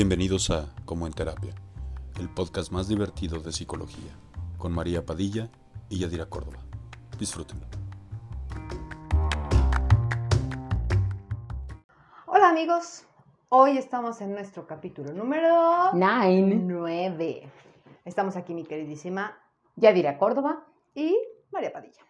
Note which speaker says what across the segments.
Speaker 1: Bienvenidos a Como en Terapia, el podcast más divertido de psicología, con María Padilla y Yadira Córdoba. Disfrútenlo.
Speaker 2: Hola amigos, hoy estamos en nuestro capítulo número
Speaker 3: Nine.
Speaker 2: 9. Estamos aquí mi queridísima
Speaker 3: Yadira Córdoba.
Speaker 2: y María Padilla.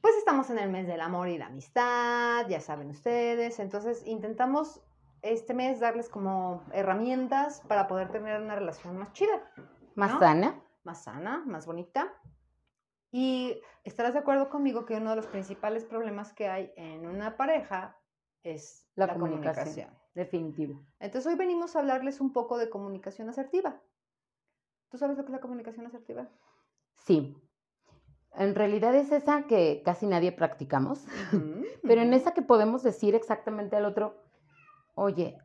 Speaker 2: Pues estamos en el mes del amor y la amistad, ya saben ustedes, entonces intentamos este mes darles como herramientas para poder tener una relación más chida,
Speaker 3: Más
Speaker 2: ¿No?
Speaker 3: sana.
Speaker 2: más sana, más bonita. Y estarás de acuerdo conmigo que uno de los principales problemas que hay en una pareja es
Speaker 3: La,
Speaker 2: la,
Speaker 3: comunicación.
Speaker 2: comunicación.
Speaker 3: Definitivo.
Speaker 2: Entonces hoy venimos a hablarles un poco de comunicación asertiva. ¿Tú sabes lo que es la comunicación asertiva?
Speaker 3: Sí. En realidad es esa que casi nadie practicamos, pero en esa que podemos decir exactamente al otro, oye,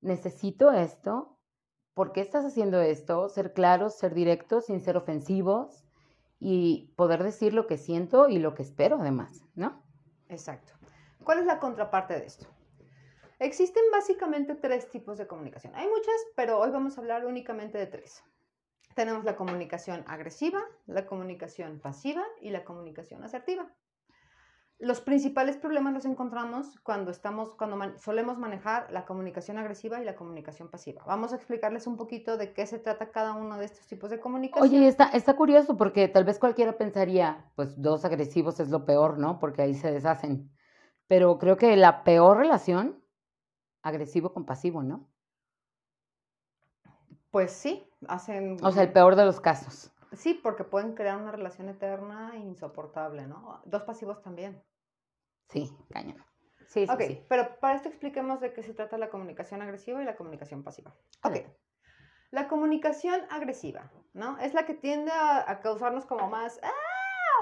Speaker 3: necesito esto, ¿por qué estás haciendo esto? Ser claros, ser directos, sin ser ofensivos y poder decir lo que siento y lo que espero además, ¿no?
Speaker 2: Exacto. ¿Cuál es la contraparte de esto? Existen básicamente tres tipos de comunicación. Hay muchas, pero hoy vamos a hablar únicamente de tres. Tenemos la comunicación agresiva, la comunicación pasiva y la comunicación asertiva. Los principales problemas los encontramos cuando estamos, cuando man- solemos manejar la comunicación agresiva y la comunicación pasiva. Vamos a explicarles un poquito de qué se trata cada uno de estos tipos de comunicación.
Speaker 3: Oye, está, está curioso porque tal vez cualquiera pensaría, pues dos agresivos es lo peor, ¿no? Porque ahí se deshacen. Pero creo que la peor relación, agresivo con pasivo, ¿no?
Speaker 2: Pues sí, hacen...
Speaker 3: O sea, el peor de los casos.
Speaker 2: Sí, porque pueden crear una relación eterna e insoportable, ¿no? Dos pasivos también.
Speaker 3: Sí, cañón. Sí, sí,
Speaker 2: ok,
Speaker 3: sí.
Speaker 2: pero para esto expliquemos de qué se trata la comunicación agresiva y la comunicación pasiva. Ok, la comunicación agresiva, ¿no? Es la que tiende a, a causarnos como más, ¡ah!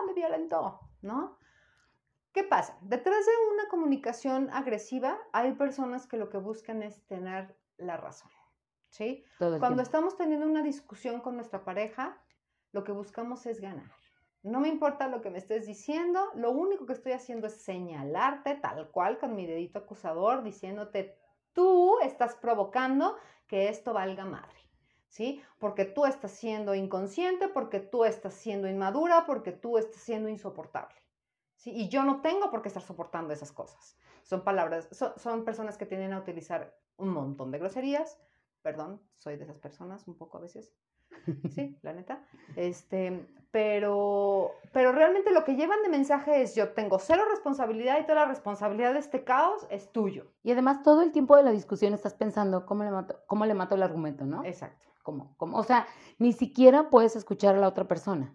Speaker 2: Me violentó, ¿no? ¿Qué pasa? Detrás de una comunicación agresiva hay personas que lo que buscan es tener la razón, ¿sí?
Speaker 3: Todo el
Speaker 2: Cuando
Speaker 3: tiempo.
Speaker 2: estamos teniendo una discusión con nuestra pareja, lo que buscamos es ganar. No me importa lo que me estés diciendo, lo único que estoy haciendo es señalarte tal cual con mi dedito acusador, diciéndote, tú estás provocando que esto valga madre, ¿sí? Porque tú estás siendo inconsciente, porque tú estás siendo inmadura, porque tú estás siendo insoportable, ¿sí? Y yo no tengo por qué estar soportando esas cosas. Son palabras, son, son personas que tienden a utilizar un montón de groserías, perdón, soy de esas personas un poco a veces, sí, la neta, este, pero, pero realmente lo que llevan de mensaje es yo tengo cero responsabilidad y toda la responsabilidad de este caos es tuyo.
Speaker 3: Y además todo el tiempo de la discusión estás pensando cómo le mato, cómo le mato el argumento, ¿no?
Speaker 2: Exacto.
Speaker 3: ¿Cómo, cómo? O sea, ni siquiera puedes escuchar a la otra persona.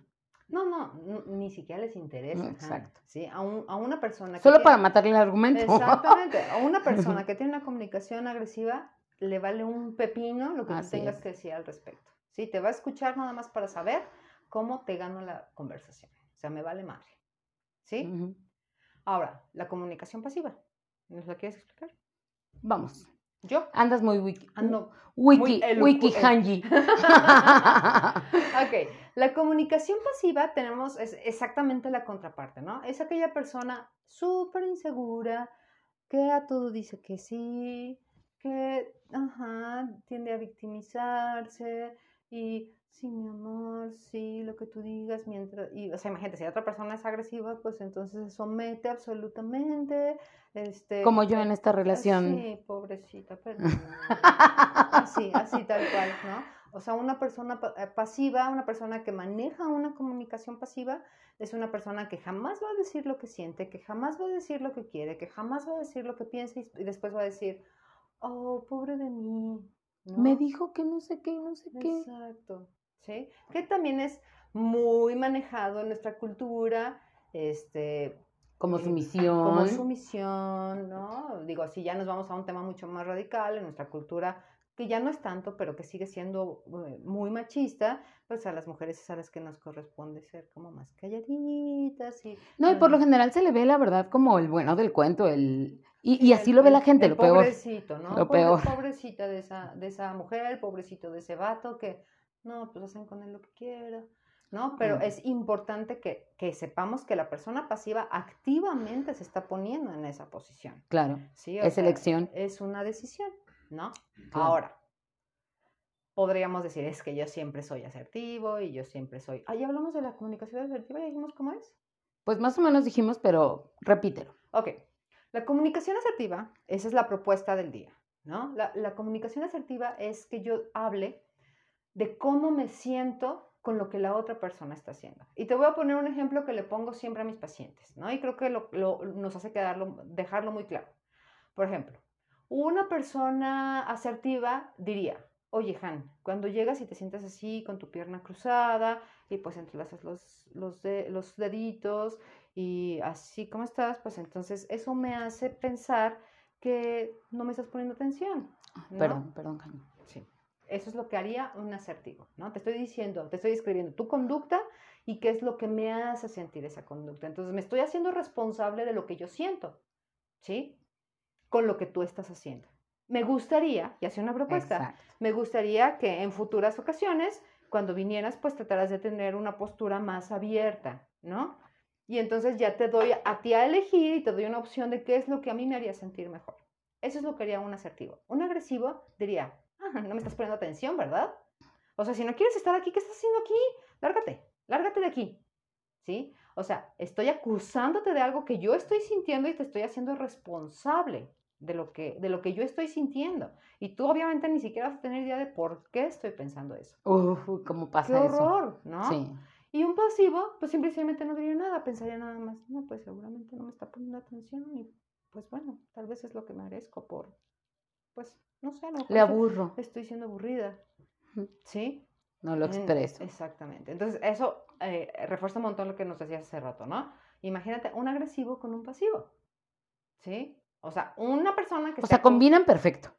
Speaker 2: No, no, ni siquiera les interesa. Ajá,
Speaker 3: exacto.
Speaker 2: Sí, a, un- a una persona que
Speaker 3: Solo
Speaker 2: tiene-
Speaker 3: para matarle el argumento.
Speaker 2: Exactamente, a una persona que tiene una comunicación agresiva le vale un pepino lo que tú tengas
Speaker 3: es.
Speaker 2: que decir al respecto. Sí, te va a escuchar nada más para saber cómo te gano la conversación. O sea, me vale madre. ¿Sí? Ahora, la comunicación pasiva. ¿Nos la quieres explicar?
Speaker 3: Vamos.
Speaker 2: Yo
Speaker 3: Andas muy wiki.
Speaker 2: ando.
Speaker 3: Wiki,
Speaker 2: muy
Speaker 3: wiki hanji.
Speaker 2: Ok, la comunicación pasiva tenemos es exactamente la contraparte, ¿no? Es aquella persona súper insegura que a todo dice que sí, que ajá, tiende a victimizarse y sí, mi amor, sí, lo que tú digas, mientras, y, o sea, imagínate, si la otra persona es agresiva, pues entonces se somete absolutamente, este...
Speaker 3: Como yo en esta relación.
Speaker 2: Sí, pobrecita, perdón. Así, así tal cual, ¿no? O sea, una persona eh, pasiva, una persona que maneja una comunicación pasiva, es una persona que jamás va a decir lo que siente, que jamás va a decir lo que quiere, que jamás va a decir lo que piensa y después va a decir, oh, pobre de mí. ¿No?
Speaker 3: Me dijo que no sé qué, no sé qué.
Speaker 2: Exacto, ¿sí? Que también es muy manejado en nuestra cultura, este,
Speaker 3: Como
Speaker 2: eh,
Speaker 3: sumisión.
Speaker 2: como sumisión, ¿no? Digo, si ya nos vamos a un tema mucho más radical en nuestra cultura, que ya no es tanto, pero que sigue siendo eh, muy machista, pues a las mujeres es a las que nos corresponde ser como más calladitas y...
Speaker 3: No, y por lo general se le ve la verdad como el bueno del cuento, el... Y,
Speaker 2: sí,
Speaker 3: y así
Speaker 2: el-
Speaker 3: lo ve la gente,
Speaker 2: el
Speaker 3: lo peor.
Speaker 2: Pobrecito, ¿no?
Speaker 3: lo peor.
Speaker 2: Pobrecita de esa, de esa mujer, pobrecito de ese vato que, no, pues hacen con él lo que quiera. ¿no? Pero
Speaker 3: Mm.
Speaker 2: es importante que, que sepamos que la persona pasiva activamente se está poniendo en esa posición.
Speaker 3: Claro,
Speaker 2: ¿sí?
Speaker 3: Es
Speaker 2: sea,
Speaker 3: elección.
Speaker 2: Es una decisión. ¿No?
Speaker 3: Claro.
Speaker 2: Ahora, podríamos decir, es que yo siempre soy asertivo y yo siempre soy... Ah, ya hablamos de la comunicación asertiva, ya dijimos cómo es.
Speaker 3: Pues más o menos dijimos, pero repítelo.
Speaker 2: Ok, la comunicación asertiva, esa es la propuesta del día, ¿no? La, la comunicación asertiva es que yo hable de cómo me siento con lo que la otra persona está haciendo. Y te voy a poner un ejemplo que le pongo siempre a mis pacientes, ¿no? Y creo que lo, lo- nos hace quedarlo, dejarlo muy claro. Por ejemplo, una persona asertiva diría, oye, Han, cuando llegas y te sientas así con tu pierna cruzada y pues entrelazas los, los, de- los deditos y así como estás, pues entonces eso me hace pensar que no me estás poniendo atención. ¿no?
Speaker 3: Perdón, perdón, Jaime.
Speaker 2: Sí. Eso es lo que haría un asertivo, ¿no? Te estoy diciendo, te estoy describiendo tu conducta y qué es lo que me hace sentir esa conducta. Entonces me estoy haciendo responsable de lo que yo siento, ¿sí? Con lo que tú estás haciendo. Me gustaría, y hace una propuesta,
Speaker 3: Exacto.
Speaker 2: me gustaría que en futuras ocasiones, cuando vinieras, pues trataras de tener una postura más abierta, ¿no? Y entonces ya te doy a ti a elegir y te doy una opción de qué es lo que a mí me haría sentir mejor. Eso es lo que haría un asertivo. Un agresivo diría, ah, no me estás poniendo atención, ¿verdad? O sea, si no quieres estar aquí, ¿qué estás haciendo aquí? Lárgate, lárgate de aquí. ¿Sí? O sea, estoy acusándote de algo que yo estoy sintiendo y te estoy haciendo responsable de lo que, de lo que yo estoy sintiendo. Y tú obviamente ni siquiera vas a tener idea de por qué estoy pensando eso.
Speaker 3: Uf, ¿cómo
Speaker 2: ¡Qué
Speaker 3: pasa eso?
Speaker 2: horror! ¿no?
Speaker 3: Sí.
Speaker 2: Y un pasivo, pues simplemente no diría nada, pensaría nada más, no, pues seguramente no me está poniendo atención y pues bueno, tal vez es lo que merezco por, pues, no sé, mejor
Speaker 3: Le aburro,
Speaker 2: estoy siendo aburrida, ¿sí?
Speaker 3: no lo expreso.
Speaker 2: Exactamente. Entonces, eso eh, refuerza un montón lo que nos decías hace rato, ¿no? Imagínate un agresivo con un pasivo, ¿sí? O sea, una persona que
Speaker 3: O
Speaker 2: sea
Speaker 3: sea, combinan perfecto.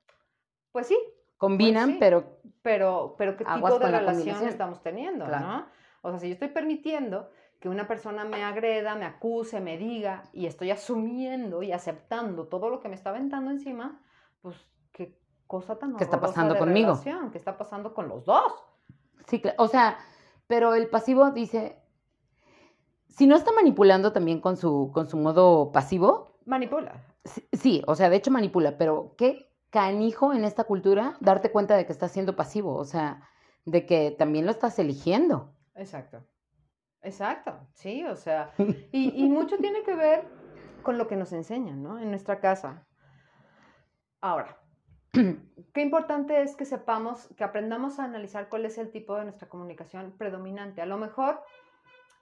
Speaker 2: Pues sí,
Speaker 3: Combinan,
Speaker 2: sí.
Speaker 3: pero
Speaker 2: pero, pero ¿qué tipo de relación estamos teniendo,
Speaker 3: Claro.
Speaker 2: no? O sea, si yo estoy permitiendo que una persona me agreda, me acuse, me diga, y estoy asumiendo y aceptando todo lo que me está aventando encima, pues qué cosa tan
Speaker 3: ¿Qué está pasando
Speaker 2: de
Speaker 3: conmigo?
Speaker 2: relación, ¿Qué está pasando con los dos?
Speaker 3: sí, cla- o sea, pero el pasivo dice, si no está manipulando también con su, con su modo pasivo,
Speaker 2: Manipula.
Speaker 3: Sí, sí, o sea, de hecho manipula, pero qué canijo en esta cultura darte cuenta de que estás siendo pasivo, o sea, de que también lo estás eligiendo.
Speaker 2: Exacto. Exacto, sí, o sea, y, y mucho tiene que ver con lo que nos enseñan, ¿no? En nuestra casa. Ahora, qué importante es que sepamos, que aprendamos a analizar cuál es el tipo de nuestra comunicación predominante. A lo mejor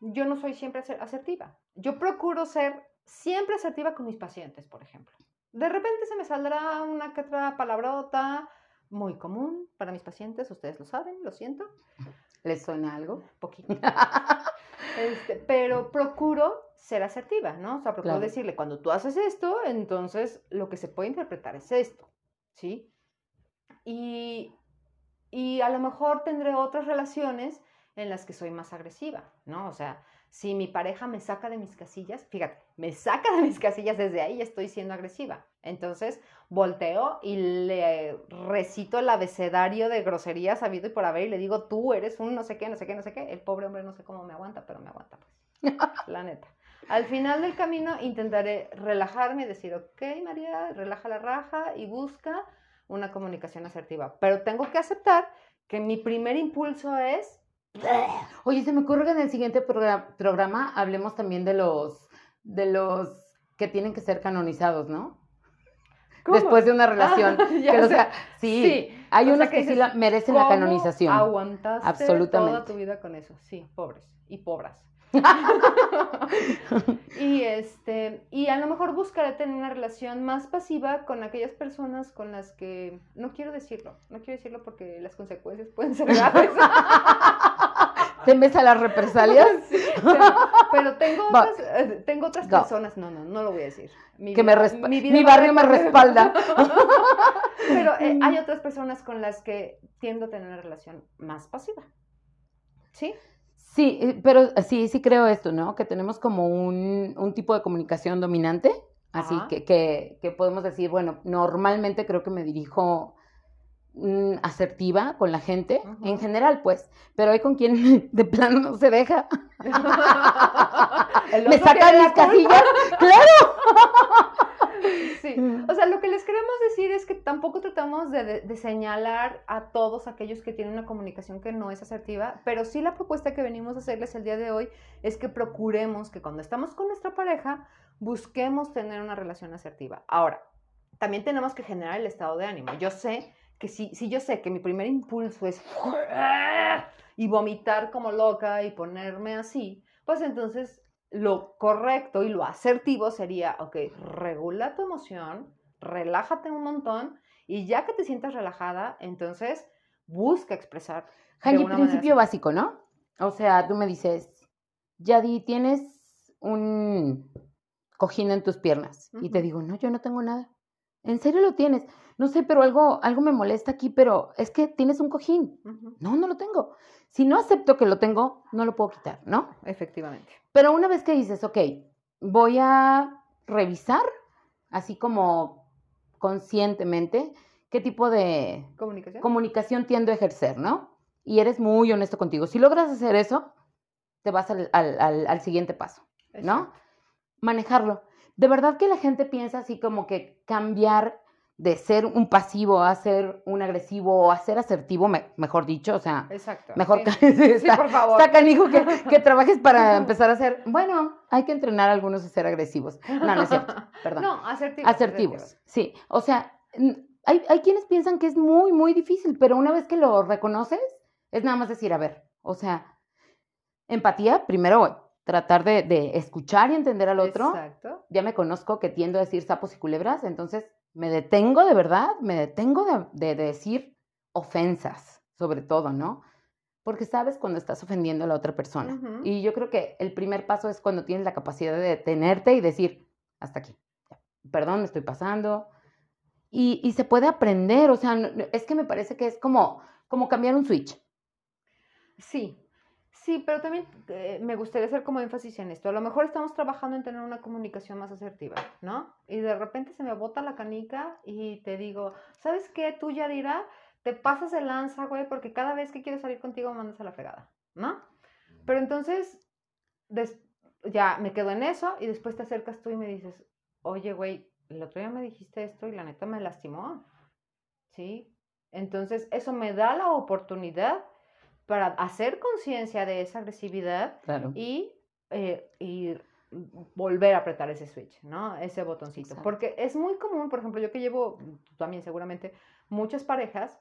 Speaker 2: yo no soy siempre aser- asertiva. Yo procuro ser siempre asertiva con mis pacientes, por ejemplo. De repente se me saldrá una que otra palabrota muy común para mis pacientes, ustedes lo saben, lo siento,
Speaker 3: ¿Les suena algo?
Speaker 2: poquito. Este, pero procuro ser asertiva, ¿no? O sea, procuro
Speaker 3: Claro.
Speaker 2: decirle, cuando tú haces esto, entonces lo que se puede interpretar es esto, ¿sí? Y, y a lo mejor tendré otras relaciones en las que soy más agresiva, ¿no? O sea, si mi pareja me saca de mis casillas, fíjate, me saca de mis casillas desde ahí, estoy siendo agresiva. Entonces volteo y le recito el abecedario de groserías habido y por haber y le digo, tú eres un no sé qué, no sé qué, no sé qué. El pobre hombre no sé cómo me aguanta, pero me aguanta, pues. La neta. Al final del camino intentaré relajarme y decir, ok, María, relaja la raja y busca una comunicación asertiva. Pero tengo que aceptar que mi primer impulso es
Speaker 3: Oye, se me ocurre que en el siguiente progra- programa hablemos también de los, de los que tienen que ser canonizados, ¿no?
Speaker 2: ¿Cómo?
Speaker 3: Después de una relación.
Speaker 2: Ah, ya
Speaker 3: que, o
Speaker 2: sé.
Speaker 3: sea, sí,
Speaker 2: Sí,
Speaker 3: hay
Speaker 2: o sea, que
Speaker 3: que, sí la, merecen la
Speaker 2: ¿Cómo
Speaker 3: canonización.
Speaker 2: Aguantaste toda tu vida con eso. Sí, pobres y pobras. y este y a lo mejor buscaré tener una relación más pasiva con aquellas personas con las que no quiero decirlo, no quiero decirlo porque las consecuencias pueden ser graves.
Speaker 3: ¿Temes a las represalias?
Speaker 2: Sí, pero, pero tengo otras, eh, tengo otras personas, no, no, no lo voy a decir. Mi
Speaker 3: que me mi,
Speaker 2: va
Speaker 3: barrio me respalda.
Speaker 2: Pero eh, hay otras personas con las que tiendo a tener una relación más pasiva. ¿Sí?
Speaker 3: Sí, eh, pero sí, sí creo esto, ¿no? Que tenemos como un, un tipo de comunicación dominante, así que, que, que podemos decir, bueno, normalmente creo que me dirijo mm, asertiva con la gente, en general, pues, pero hay con quien de plano no se deja. Me
Speaker 2: otro
Speaker 3: saca
Speaker 2: tiene
Speaker 3: mis
Speaker 2: la culpa.
Speaker 3: casillas, claro.
Speaker 2: Sí. O sea, lo que les queremos decir es que tampoco tratamos de, de- de señalar a todos aquellos que tienen una comunicación que no es asertiva, pero sí la propuesta que venimos a hacerles el día de hoy es que procuremos que cuando estamos con nuestra pareja busquemos tener una relación asertiva. Ahora, también tenemos que generar el estado de ánimo. Yo sé que si, si yo sé que mi primer impulso es y vomitar como loca y ponerme así, pues entonces lo correcto y lo asertivo sería, ok, regula tu emoción, relájate un montón y ya que te sientas relajada, entonces busca expresar. manera
Speaker 3: principio básico, ¿no? O sea, tú me dices, Yadi, tienes un cojín en tus piernas. Y te digo, no, yo no tengo nada. ¿En serio lo tienes? No sé, pero algo, algo me molesta aquí, pero es que tienes un cojín. No, no lo tengo. Si no acepto que lo tengo, no lo puedo quitar, ¿no?
Speaker 2: Efectivamente.
Speaker 3: Pero una vez que dices, ok, voy a revisar, así como conscientemente, qué tipo de
Speaker 2: ¿Comunicación?
Speaker 3: comunicación tiendo a ejercer, ¿no? Y eres muy honesto contigo. Si logras hacer eso, te vas al, al- al- al siguiente paso, ¿no?
Speaker 2: Exacto.
Speaker 3: Manejarlo. De verdad que la gente piensa así como que cambiar de ser un pasivo a ser un agresivo o a ser asertivo, me- mejor dicho, o sea,
Speaker 2: Exacto.
Speaker 3: mejor
Speaker 2: Sí.
Speaker 3: que
Speaker 2: Sí,
Speaker 3: está,
Speaker 2: por favor.
Speaker 3: está canijo que, que trabajes para empezar a ser, bueno, hay que entrenar a algunos a ser agresivos. No, no es cierto, perdón.
Speaker 2: No, asertivos.
Speaker 3: Asertivos, sí. O sea, hay, hay quienes piensan que es muy, muy difícil, pero una vez que lo reconoces, es nada más decir, a ver, o sea, empatía, primero tratar de, de escuchar y entender al otro.
Speaker 2: Exacto.
Speaker 3: Ya me conozco que tiendo a decir sapos y culebras, entonces me detengo de verdad, me detengo de, de- de decir ofensas, sobre todo, ¿no? Porque sabes cuando estás ofendiendo a la otra persona. Y yo creo que el primer paso es cuando tienes la capacidad de detenerte y decir, hasta aquí, perdón, me estoy pasando. Y, y se puede aprender, o sea, es que me parece que es como, como cambiar un switch.
Speaker 2: Sí, sí, pero también eh, me gustaría hacer como énfasis en esto. A lo mejor estamos trabajando en tener una comunicación más asertiva, ¿no? Y de repente se me bota la canica y te digo, ¿sabes qué? Tú, Yadira, te pasas de lanza, güey, porque cada vez que quiero salir contigo mandas a la fregada, ¿no? Pero entonces, ya me quedo en eso y después te acercas tú y me dices, oye, güey, el otro día me dijiste esto y la neta me lastimó, ¿sí? Entonces, eso me da la oportunidad para hacer conciencia de esa agresividad
Speaker 3: Claro.
Speaker 2: y, eh, y volver a apretar ese switch, ¿no? Ese botoncito.
Speaker 3: Exacto.
Speaker 2: Porque es muy común, por ejemplo, yo que llevo, tú también seguramente, muchas parejas,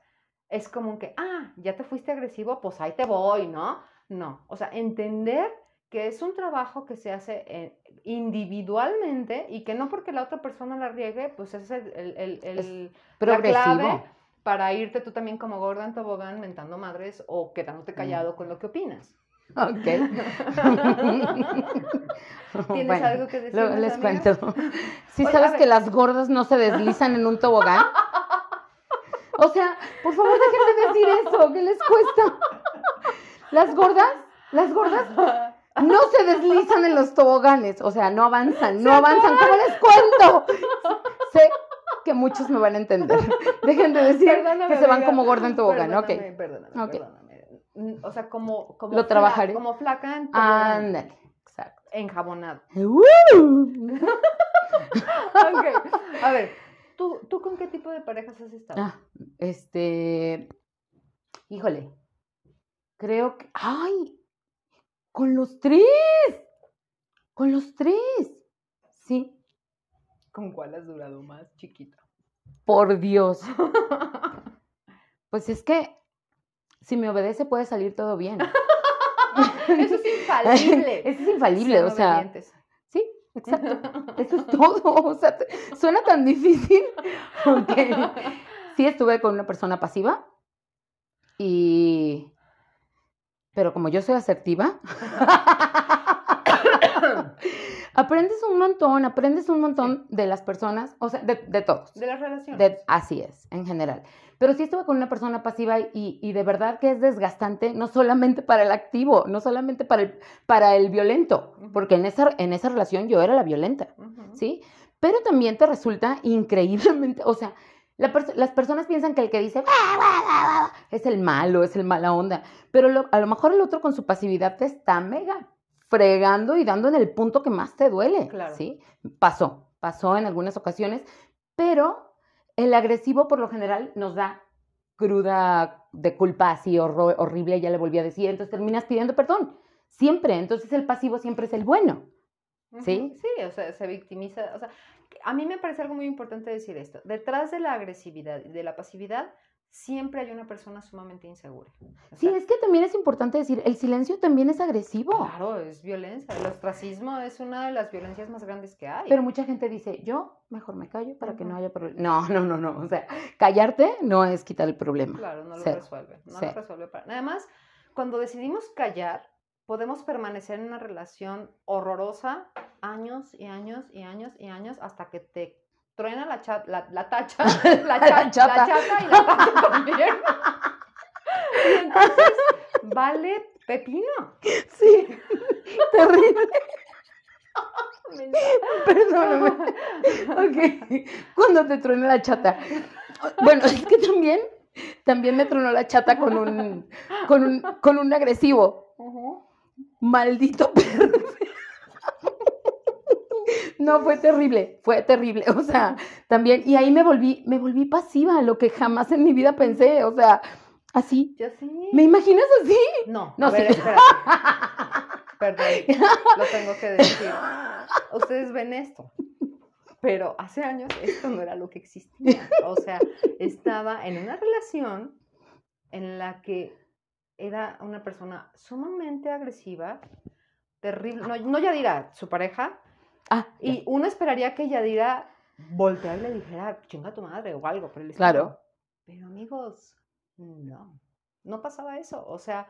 Speaker 2: es común que, ah, ya te fuiste agresivo, pues ahí te voy, ¿no? No, o sea, entender que es un trabajo que se hace eh, individualmente y que no porque la otra persona la riegue, pues ese es el, el- el-
Speaker 3: Es
Speaker 2: la
Speaker 3: Progresivo.
Speaker 2: clave para irte tú también como gorda en tobogán mentando madres o quedándote callado con lo que opinas.
Speaker 3: Ok.
Speaker 2: ¿Tienes
Speaker 3: Bueno,
Speaker 2: algo que decir?
Speaker 3: luego les
Speaker 2: amiga?
Speaker 3: cuento. ¿Sí
Speaker 2: Oye,
Speaker 3: sabes que las gordas no se deslizan en un tobogán? O sea, por favor, dejen de decir eso, ¿qué les cuesta? Las gordas, las gordas no se deslizan en los toboganes, o sea, no avanzan, no avanzan, ¿cómo les cuento? Sé que muchos me van a entender. Dejen de decir
Speaker 2: Perdóname,
Speaker 3: que se van como gorda en tobogán, ok.
Speaker 2: Perdóname, perdóname,
Speaker 3: Ok.
Speaker 2: perdóname. Mm, O sea, como, como,
Speaker 3: Lo
Speaker 2: fla-
Speaker 3: trabajaré.
Speaker 2: como flaca en
Speaker 3: Ándale, exacto.
Speaker 2: enjabonada.
Speaker 3: ¡Uh!
Speaker 2: Ok, a ver, ¿tú, ¿tú con qué tipo de parejas has estado?
Speaker 3: Ah, este, híjole, creo que, ay, con los tres, con los tres, sí,
Speaker 2: ¿Con cuál has durado más, chiquita?
Speaker 3: por Dios. Pues es que si me obedece puede salir todo bien.
Speaker 2: Eso es infalible.
Speaker 3: Eso es infalible, o sea, sí, exacto. Eso es todo. O sea, suena tan difícil. Ok. Sí estuve con una persona pasiva y... Pero como yo soy asertiva, aprendes un montón, aprendes un montón de las personas, o sea, de, de todos.
Speaker 2: De las relaciones.
Speaker 3: De- así es, en general. Pero sí estuve con una persona pasiva y, y de verdad que es desgastante, no solamente para el activo, no solamente para el, para el violento, porque en esa, en esa relación yo era la violenta. ¿sí? Pero también te resulta increíblemente, o sea, la pers- las personas piensan que el que dice "Guau, guau, guau, guau", es el malo, es el mala onda, pero lo- a lo mejor el otro con su pasividad te está mega fregando y dando en el punto que más te duele,
Speaker 2: Claro.
Speaker 3: ¿sí? Pasó, pasó en algunas ocasiones, pero el agresivo por lo general nos da cruda de culpa así horrible, ya le volví a decir, entonces terminas pidiendo perdón. Siempre, entonces el pasivo siempre es el bueno. ¿Sí?
Speaker 2: Sí, o sea, se victimiza. O sea, a mí me parece algo muy importante decir esto. Detrás de la agresividad y de la pasividad, siempre hay una persona sumamente insegura. O
Speaker 3: Sí, es que también es importante decir, el silencio también es agresivo.
Speaker 2: Claro, es violencia. El ostracismo es una de las violencias más grandes que hay.
Speaker 3: Pero mucha gente dice, yo mejor me callo para que no haya problema. No, no, no, no. O sea, callarte no es quitar el problema.
Speaker 2: Claro, no lo
Speaker 3: Cero.
Speaker 2: resuelve. No lo resuelve para. Además, cuando decidimos callar, podemos permanecer en una relación horrorosa años y años y años y años hasta que te truena la, cha- la, la tacha, la, cha- la
Speaker 3: chata.
Speaker 2: chata y la tacha también. Y entonces, vale pepino.
Speaker 3: Sí, terrible. Perdóname. Ok, cuando te truena la chata. Bueno, es que también, también me tronó la chata con un, con un, con un agresivo. Maldito perro. No, fue terrible, fue terrible. O sea, también, y ahí me volví, me volví pasiva, lo que jamás en mi vida pensé. O sea, así.
Speaker 2: Ya sí.
Speaker 3: ¿Me imaginas así?
Speaker 2: No,
Speaker 3: No,
Speaker 2: ver,
Speaker 3: sí.
Speaker 2: Perdón, lo tengo que decir. Ustedes ven esto, pero hace años esto no era lo que existía. O sea, estaba en una relación en la que era una persona sumamente agresiva, terrible. No, no Yadira, su pareja,
Speaker 3: Ah,
Speaker 2: y uno esperaría que Yadira volteara y le dijera, chinga tu madre o algo por el estilo.
Speaker 3: Claro.
Speaker 2: Pero amigos, no, no pasaba eso. O sea,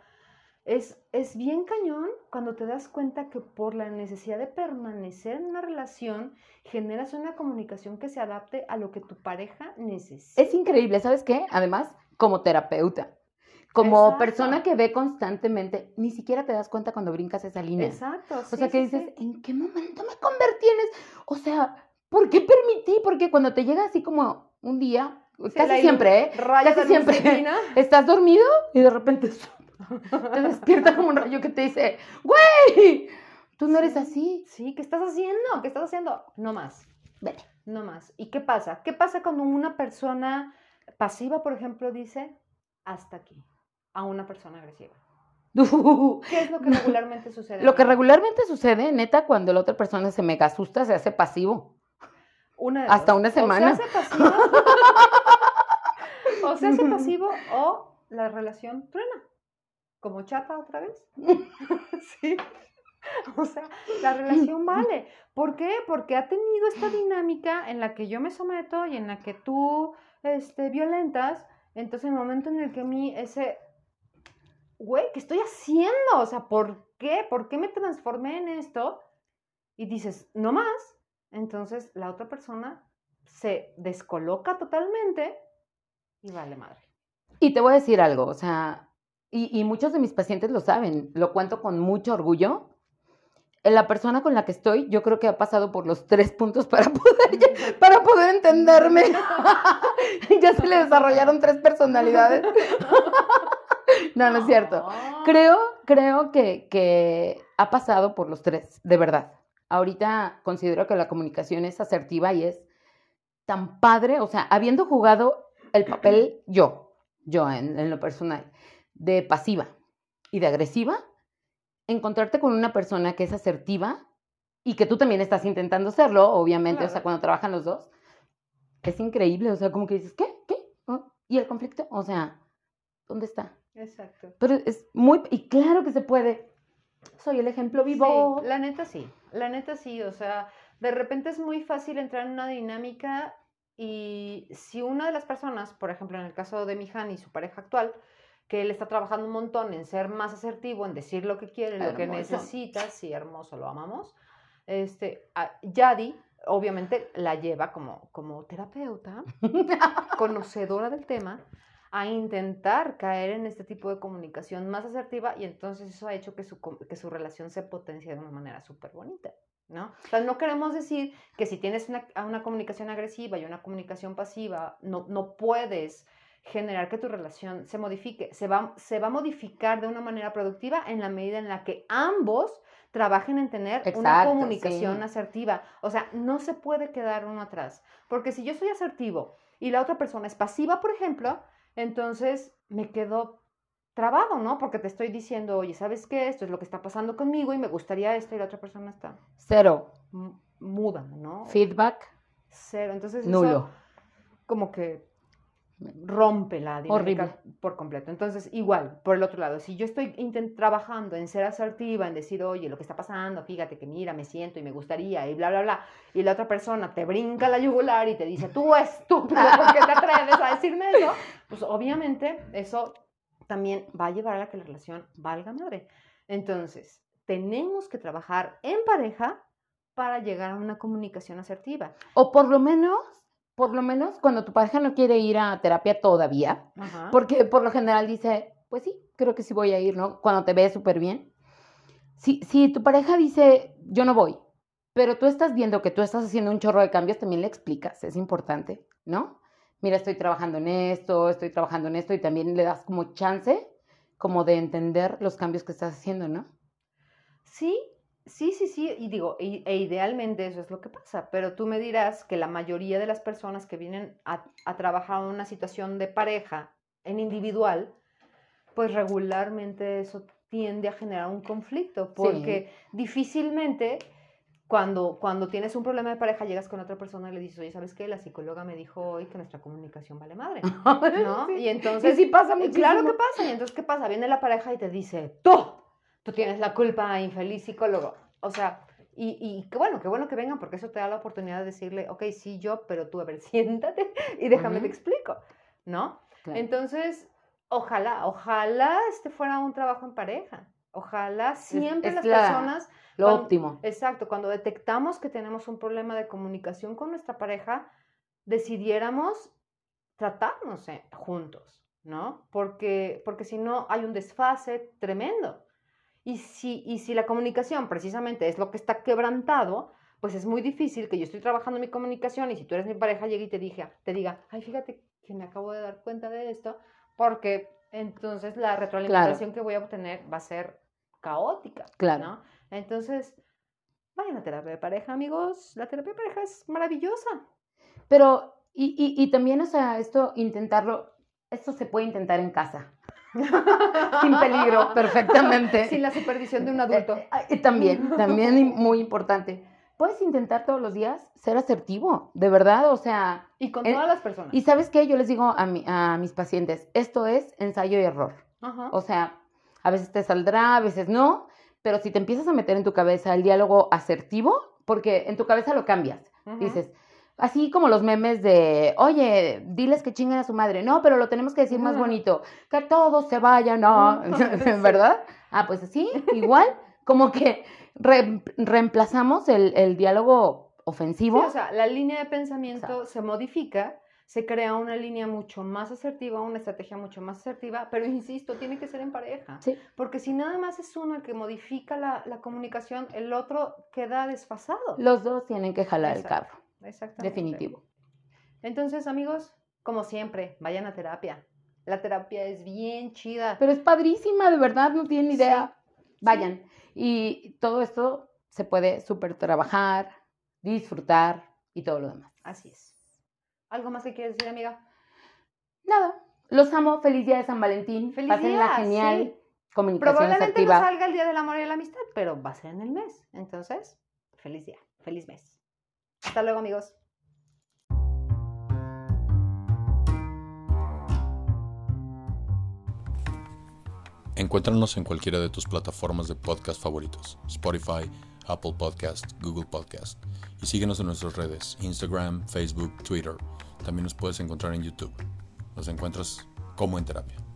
Speaker 2: es, es bien cañón cuando te das cuenta que por la necesidad de permanecer en una relación, generas una comunicación que se adapte a lo que tu pareja necesita.
Speaker 3: Es increíble, ¿sabes qué? Además, como terapeuta, como
Speaker 2: Exacto.
Speaker 3: persona que ve constantemente, ni siquiera te das cuenta cuando brincas esa línea.
Speaker 2: Exacto.
Speaker 3: O
Speaker 2: sí,
Speaker 3: sea, que
Speaker 2: sí,
Speaker 3: dices,
Speaker 2: sí.
Speaker 3: ¿en qué momento me convertí en eso? O sea, ¿por qué permití? Porque cuando te llega así como un día, casi siempre, ¿eh? Casi siempre. Estás dormido y de repente te despierta como un rayo que te dice, güey, tú no eres
Speaker 2: Sí.
Speaker 3: así.
Speaker 2: Sí, ¿qué estás haciendo? ¿Qué estás haciendo? No más.
Speaker 3: Vete.
Speaker 2: No más. ¿Y qué pasa? ¿Qué pasa cuando una persona pasiva, por ejemplo, dice hasta aquí a una persona agresiva? ¿Qué es lo que regularmente sucede?
Speaker 3: Lo que regularmente sucede, neta, cuando la otra persona se mega asusta, se hace pasivo.
Speaker 2: Una de
Speaker 3: hasta
Speaker 2: dos.
Speaker 3: una semana.
Speaker 2: O se hace pasivo, o se hace pasivo o la relación truena. Como chata otra vez. sí. O sea, la relación vale. ¿Por qué? Porque ha tenido esta dinámica en la que yo me someto y en la que tú este, violentas. Entonces, en el momento en el que a mí ese, güey, ¿qué estoy haciendo? O sea, ¿por qué? ¿Por qué me transformé en esto? Y dices, no más. Entonces, la otra persona se descoloca totalmente y vale madre.
Speaker 3: Y te voy a decir algo, o sea, y, y muchos de mis pacientes lo saben, lo cuento con mucho orgullo. La persona con la que estoy, yo creo que ha pasado por los tres puntos para poder, para poder entenderme. ya se le desarrollaron tres personalidades. no, no es cierto. Creo, creo que, que ha pasado por los tres, de verdad. Ahorita considero que la comunicación es asertiva y es tan padre, o sea, habiendo jugado el papel yo, yo en, en lo personal, de pasiva y de agresiva, encontrarte con una persona que es asertiva y que tú también estás intentando serlo, obviamente, o sea, cuando trabajan los dos, es increíble, o sea, como que dices, ¿qué? ¿Qué? ¿Y el conflicto? O sea, ¿dónde está?
Speaker 2: Exacto.
Speaker 3: Pero es muy, y claro que se puede. Soy el ejemplo vivo.
Speaker 2: Sí, la neta sí, la neta sí, o sea, de repente es muy fácil entrar en una dinámica y si una de las personas, por ejemplo, en el caso de Mihan y su pareja actual, que él está trabajando un montón en ser más asertivo, en decir lo que quiere, lo que necesita, sí, hermoso, lo amamos. Este, a- Yadi, obviamente, la lleva como, como terapeuta, conocedora del tema, a intentar caer en este tipo de comunicación más asertiva y entonces eso ha hecho que su, que su relación se potencie de una manera súper bonita, ¿no? O sea, no queremos decir que si tienes una, a una comunicación agresiva y una comunicación pasiva, no, no puedes generar que tu relación se modifique. Se va, se va a modificar de una manera productiva en la medida en la que ambos trabajen en tener una
Speaker 3: Exacto,
Speaker 2: comunicación
Speaker 3: sí.
Speaker 2: asertiva. O sea, no se puede quedar uno atrás. Porque si yo soy asertivo y la otra persona es pasiva, por ejemplo, entonces me quedo trabado, ¿no? Porque te estoy diciendo, oye, ¿sabes qué? Esto es lo que está pasando conmigo y me gustaría esto y la otra persona está
Speaker 3: Cero.
Speaker 2: muda, ¿no?
Speaker 3: Feedback
Speaker 2: Cero. Entonces, eso
Speaker 3: nulo.
Speaker 2: como que rompe la dinámica
Speaker 3: Horrible.
Speaker 2: por completo. Entonces, igual, por el otro lado, si yo estoy trabajando en ser asertiva, en decir, oye, lo que está pasando, fíjate que mira, me siento y me gustaría, y bla, bla, bla, y la otra persona te brinca la yugular y te dice, tú estúpido, ¿por qué te atreves a decirme eso? Pues obviamente eso también va a llevar a que la relación valga madre. Entonces, tenemos que trabajar en pareja para llegar a una comunicación asertiva.
Speaker 3: O por lo menos, por lo menos cuando tu pareja no quiere ir a terapia todavía,
Speaker 2: Ajá.
Speaker 3: porque por lo general dice, pues sí, creo que sí voy a ir, ¿no? Cuando te ves súper bien. Si, si tu pareja dice, yo no voy, pero tú estás viendo que tú estás haciendo un chorro de cambios, también le explicas, es importante, ¿no? Mira, estoy trabajando en esto, estoy trabajando en esto, y también le das como chance, como de entender los cambios que estás haciendo, ¿no?
Speaker 2: Sí, sí, sí, sí, y digo, e, e idealmente eso es lo que pasa, pero tú me dirás que la mayoría de las personas que vienen a, a trabajar en una situación de pareja en individual, pues regularmente eso tiende a generar un conflicto, porque difícilmente cuando, cuando tienes un problema de pareja llegas con otra persona y le dices, oye, ¿sabes qué? La psicóloga me dijo hoy que nuestra comunicación vale madre, ¿no?
Speaker 3: Sí.
Speaker 2: Y entonces...
Speaker 3: sí pasa
Speaker 2: Eh, Claro que
Speaker 3: muchísimo.
Speaker 2: pasa. Y entonces, ¿qué pasa? Viene la pareja y te dice, tú, tú tienes la culpa, infeliz psicólogo. O sea, y, y qué bueno, qué bueno que vengan, porque eso te da la oportunidad de decirle, ok, sí, yo, pero tú, a ver, siéntate y déjame te explico, ¿no?
Speaker 3: Claro.
Speaker 2: Entonces, ojalá, ojalá este fuera un trabajo en pareja. Ojalá siempre
Speaker 3: es
Speaker 2: las
Speaker 3: la-
Speaker 2: personas
Speaker 3: Lo
Speaker 2: cuando-
Speaker 3: óptimo.
Speaker 2: Exacto, cuando detectamos que tenemos un problema de comunicación con nuestra pareja, decidiéramos tratarnos eh, juntos, ¿no? Porque, porque si no hay un desfase tremendo. Y si, y si la comunicación precisamente es lo que está quebrantado, pues es muy difícil que yo estoy trabajando mi comunicación y si tú eres mi pareja llegue y te, dije, te diga, ay, fíjate que me acabo de dar cuenta de esto, porque entonces la retroalimentación que voy a obtener va a ser caótica,
Speaker 3: Claro.
Speaker 2: ¿no? Entonces, vayan a terapia de pareja, amigos. La terapia de pareja es maravillosa.
Speaker 3: Pero, y, y, y también, o sea, esto, intentarlo, esto se puede intentar en casa. Sin peligro, perfectamente.
Speaker 2: Sin la supervisión de un adulto.
Speaker 3: Eh, eh, también, también muy importante. Puedes intentar todos los días ser asertivo, de verdad, o sea,
Speaker 2: Y con
Speaker 3: eh,
Speaker 2: todas las personas.
Speaker 3: y sabes qué, yo les digo a, mi- a mis pacientes, esto es ensayo y error.
Speaker 2: Ajá.
Speaker 3: O sea, a veces te saldrá, a veces no, pero si te empiezas a meter en tu cabeza el diálogo asertivo, porque en tu cabeza lo cambias, dices, así como los memes de, oye, diles que chinguen a su madre, no, pero lo tenemos que decir más
Speaker 2: Ajá.
Speaker 3: bonito, que todos se vayan, no. ¿verdad? Ah, pues así, igual, como que re- reemplazamos el, el diálogo
Speaker 2: Sí,
Speaker 3: ofensivo.
Speaker 2: o sea, la línea de pensamiento se modifica, se crea una línea mucho más asertiva, una estrategia mucho más asertiva, pero insisto, tiene que ser en pareja.
Speaker 3: Sí.
Speaker 2: Porque si nada más es uno el que modifica la, la comunicación, el otro queda desfasado.
Speaker 3: Los dos tienen que jalar el carro,
Speaker 2: Exactamente.
Speaker 3: definitivo.
Speaker 2: Entonces, amigos, como siempre, vayan a terapia. La terapia es bien chida.
Speaker 3: Pero es padrísima, de verdad, no tienen
Speaker 2: Sí,
Speaker 3: idea. Vayan. Y todo esto se puede súper trabajar, disfrutar y todo lo demás.
Speaker 2: Así es. ¿Algo más que quieres decir, amiga?
Speaker 3: Nada, los amo. Feliz día de San Valentín.
Speaker 2: Feliz
Speaker 3: Pásenla
Speaker 2: día,
Speaker 3: genial.
Speaker 2: sí.
Speaker 3: Comunicación
Speaker 2: Probablemente no
Speaker 3: asertiva.
Speaker 2: salga el Día del Amor y la Amistad, pero va a ser en el mes. Entonces, feliz día, feliz mes. Hasta luego, amigos.
Speaker 1: Encuéntranos en cualquiera de tus plataformas de podcast favoritos, Spotify, Apple Podcast, Google Podcast, y síguenos en nuestras redes, Instagram, Facebook, Twitter. También nos puedes encontrar en YouTube. Nos encuentras como en terapia.